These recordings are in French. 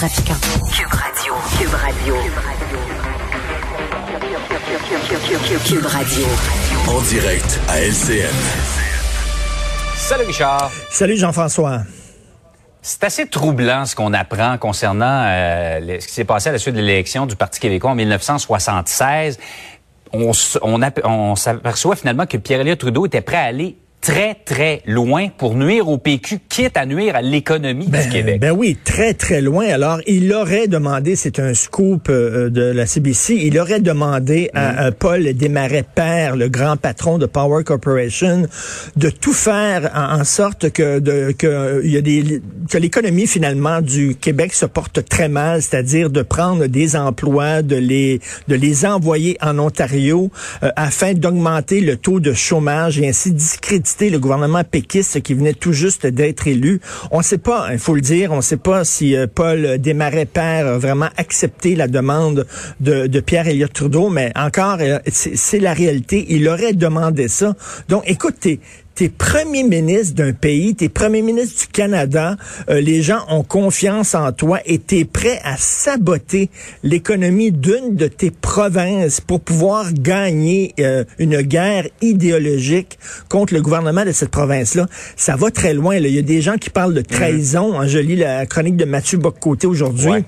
Trafiquant. Cube Radio. Cube Radio. Cube Radio. En direct à LCN. Salut Richard. Salut Jean-François. C'est assez troublant ce qu'on apprend concernant euh, ce qui s'est passé à la suite de l'élection du Parti québécois en 1976. On, s- on, app- on s'aperçoit finalement que Pierre-Éliott Trudeau était prêt à aller très, très loin pour nuire au PQ, quitte à nuire à l'économie du Ben, Québec. ben oui, très très loin. Alors, il aurait demandé, c'est un scoop euh, de la CBC, il aurait demandé à, à Paul Desmarais père, le grand patron de Power Corporation, de tout faire en, en sorte que de, que euh, y a des que l'économie finalement du Québec se porte très mal, c'est-à-dire de prendre des emplois, de les de les envoyer en Ontario euh, afin d'augmenter le taux de chômage et ainsi discréditer le gouvernement péquiste qui venait tout juste d'être élu. On ne sait pas, il faut le dire, on ne sait pas si euh, Paul Desmarais père a vraiment accepté la demande de, Pierre Elliott Trudeau, mais encore, euh, c'est la réalité. Il aurait demandé ça. Donc, écoute, t'es premier ministre d'un pays, t'es premier ministre du Canada, euh, les gens ont confiance en toi et t'es prêt à saboter l'économie d'une de tes provinces pour pouvoir gagner euh, une guerre idéologique contre le gouvernement de cette province-là. Ça va très loin. là. Il y a des gens qui parlent de trahison. hein. Je lis la chronique de Mathieu Boccoté aujourd'hui. Ouais.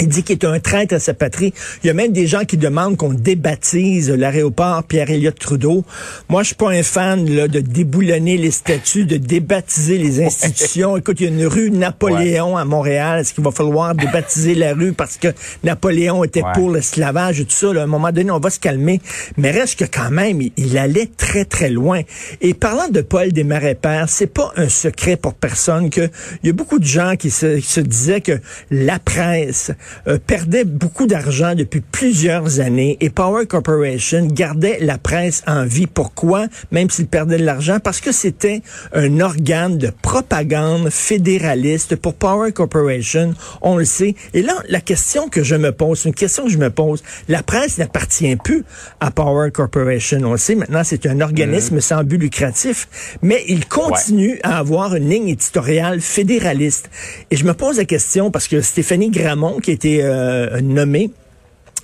Il dit qu'il est un traître à sa patrie. Il y a même des gens qui demandent qu'on débaptise l'aéroport Pierre-Éliott Trudeau. Moi, je suis pas un fan là, de déboulonner les statues, de débaptiser les institutions. Écoute, il y a une rue Napoléon à Montréal. Est-ce qu'il va falloir débaptiser la rue parce que Napoléon était Ouais. pour l'esclavage et tout ça? là? à un moment donné, on va se calmer. Mais reste que quand même, il, il allait très, très loin. Et parlant de Paul Desmarais Père, c'est pas un secret pour personne que il y a beaucoup de gens qui se, qui se disaient que la presse euh, perdait beaucoup d'argent depuis plusieurs années et Power Corporation gardait la presse en vie. Pourquoi? Même s'il perdait de l'argent, parce que c'était un organe de propagande fédéraliste pour Power Corporation. On le sait. Et là, la question que je me pose, une question que je me pose, la presse n'appartient plus à Power Corporation. On le sait. Maintenant, c'est un organisme sans but lucratif, mais il continue à avoir une ligne éditoriale fédéraliste. Et je me pose la question parce que Stéphanie Gramont, qui a été euh, nommée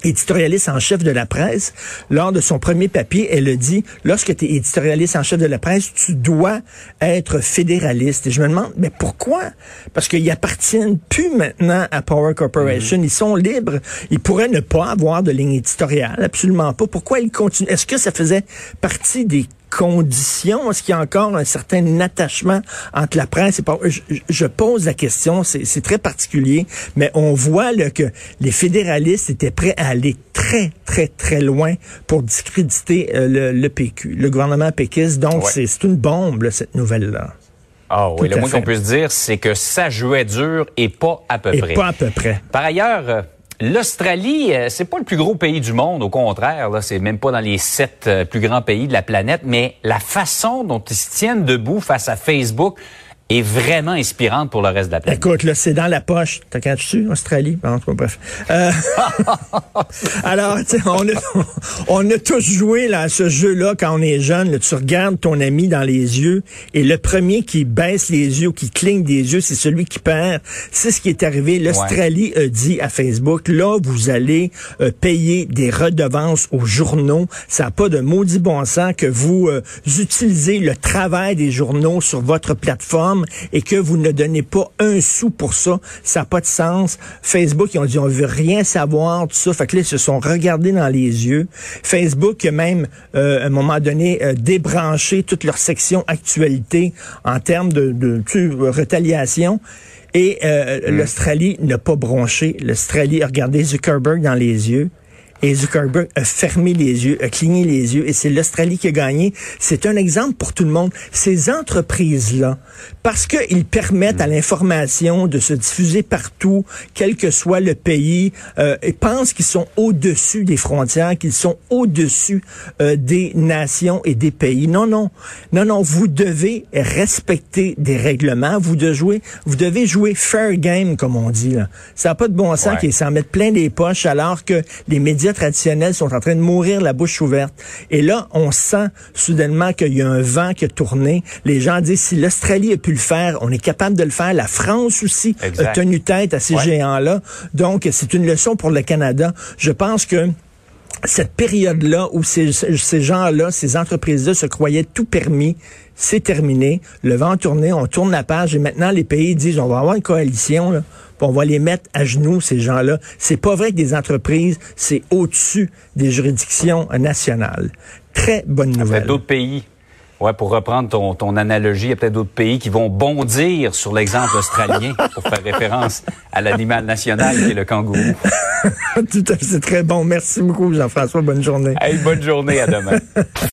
éditorialiste en chef de la presse, lors de son premier papier, elle a dit, lorsque tu es éditorialiste en chef de la presse, tu dois être fédéraliste. Et je me demande, mais pourquoi? Parce qu'ils appartiennent plus maintenant à Power Corporation. Ils sont libres. Ils pourraient ne pas avoir de ligne éditoriale, absolument pas. Pourquoi ils continuent? Est-ce que ça faisait partie des conditions? Est-ce qu'il y a encore un certain attachement entre la presse et? Je, je- pose la question, c'est très particulier, mais on voit là, que les fédéralistes étaient prêts à aller très, très, très loin pour discréditer euh, le, le PQ, le gouvernement péquiste. Donc, Ouais. c'est une bombe, là, cette nouvelle-là. Ah oui, Tout le moins qu'on peut se dire, c'est que ça jouait dur et pas à peu Et près. pas à peu près. Par ailleurs, euh, l'Australie, euh, c'est pas le plus gros pays du monde, au contraire, là, c'est même pas dans les sept euh, plus grands pays de la planète, mais la façon dont ils se tiennent debout face à Facebook est vraiment inspirante pour le reste de la planète. Écoute, là, c'est dans la poche. T'as quand tu Australie? En tout cas, bref. Euh, alors, tu on a, on a tous joué là, à ce jeu-là quand on est jeune. là. tu regardes ton ami dans les yeux et le premier qui baisse les yeux ou qui cligne des yeux, c'est celui qui perd. C'est ce qui est arrivé. L'Australie a dit à Facebook, là, vous allez euh, payer des redevances aux journaux. Ça n'a pas de maudit bon sens que vous euh, utilisez le travail des journaux sur votre plateforme et que vous ne donnez pas un sou pour ça. Ça n'a pas de sens. Facebook, ils ont dit, on veut rien savoir, tout ça. Fait que là, ils se sont regardés dans les yeux. Facebook a même, euh, à un moment donné, euh, débranché toute leur section actualité en termes de, de tu sais, retaliation. Et euh, l'Australie n'a pas bronché. L'Australie a regardé Zuckerberg dans les yeux Et Zuckerberg a fermé les yeux, a cligné les yeux, et c'est l'Australie qui a gagné. C'est un exemple pour tout le monde. Ces entreprises-là, parce qu'ils permettent à l'information de se diffuser partout, quel que soit le pays, euh, et pensent qu'ils sont au-dessus des frontières, qu'ils sont au-dessus euh, des nations et des pays. Non, non, non, non. Vous devez respecter des règlements. Vous devez jouer, vous devez jouer fair game, comme on dit. Là. Ça n'a pas de bon sens Ouais. qu'ils s'en mettent plein les poches alors que les médias traditionnels sont en train de mourir la bouche ouverte. Et là, on sent soudainement qu'il y a un vent qui a tourné. Les gens disent si l'Australie a pu le faire, on est capable de le faire. La France aussi Exact. a tenu tête à ces Ouais. géants-là. Donc, c'est une leçon pour le Canada. Je pense que cette période-là où ces, ces gens-là, ces entreprises-là se croyaient tout permis, c'est terminé. Le vent tourné, on tourne la page et maintenant les pays disent on va avoir une coalition, là, puis on va les mettre à genoux, ces gens-là. C'est pas vrai que des entreprises, c'est au-dessus des juridictions nationales. Très bonne nouvelle. d'autres pays. Ouais, pour reprendre ton, ton analogie, il y a peut-être d'autres pays qui vont bondir sur l'exemple australien pour faire référence à l'animal national qui est le kangourou. Tout à fait, c'est très bon. Merci beaucoup, Jean-François. Bonne journée. Hey, bonne journée, à demain.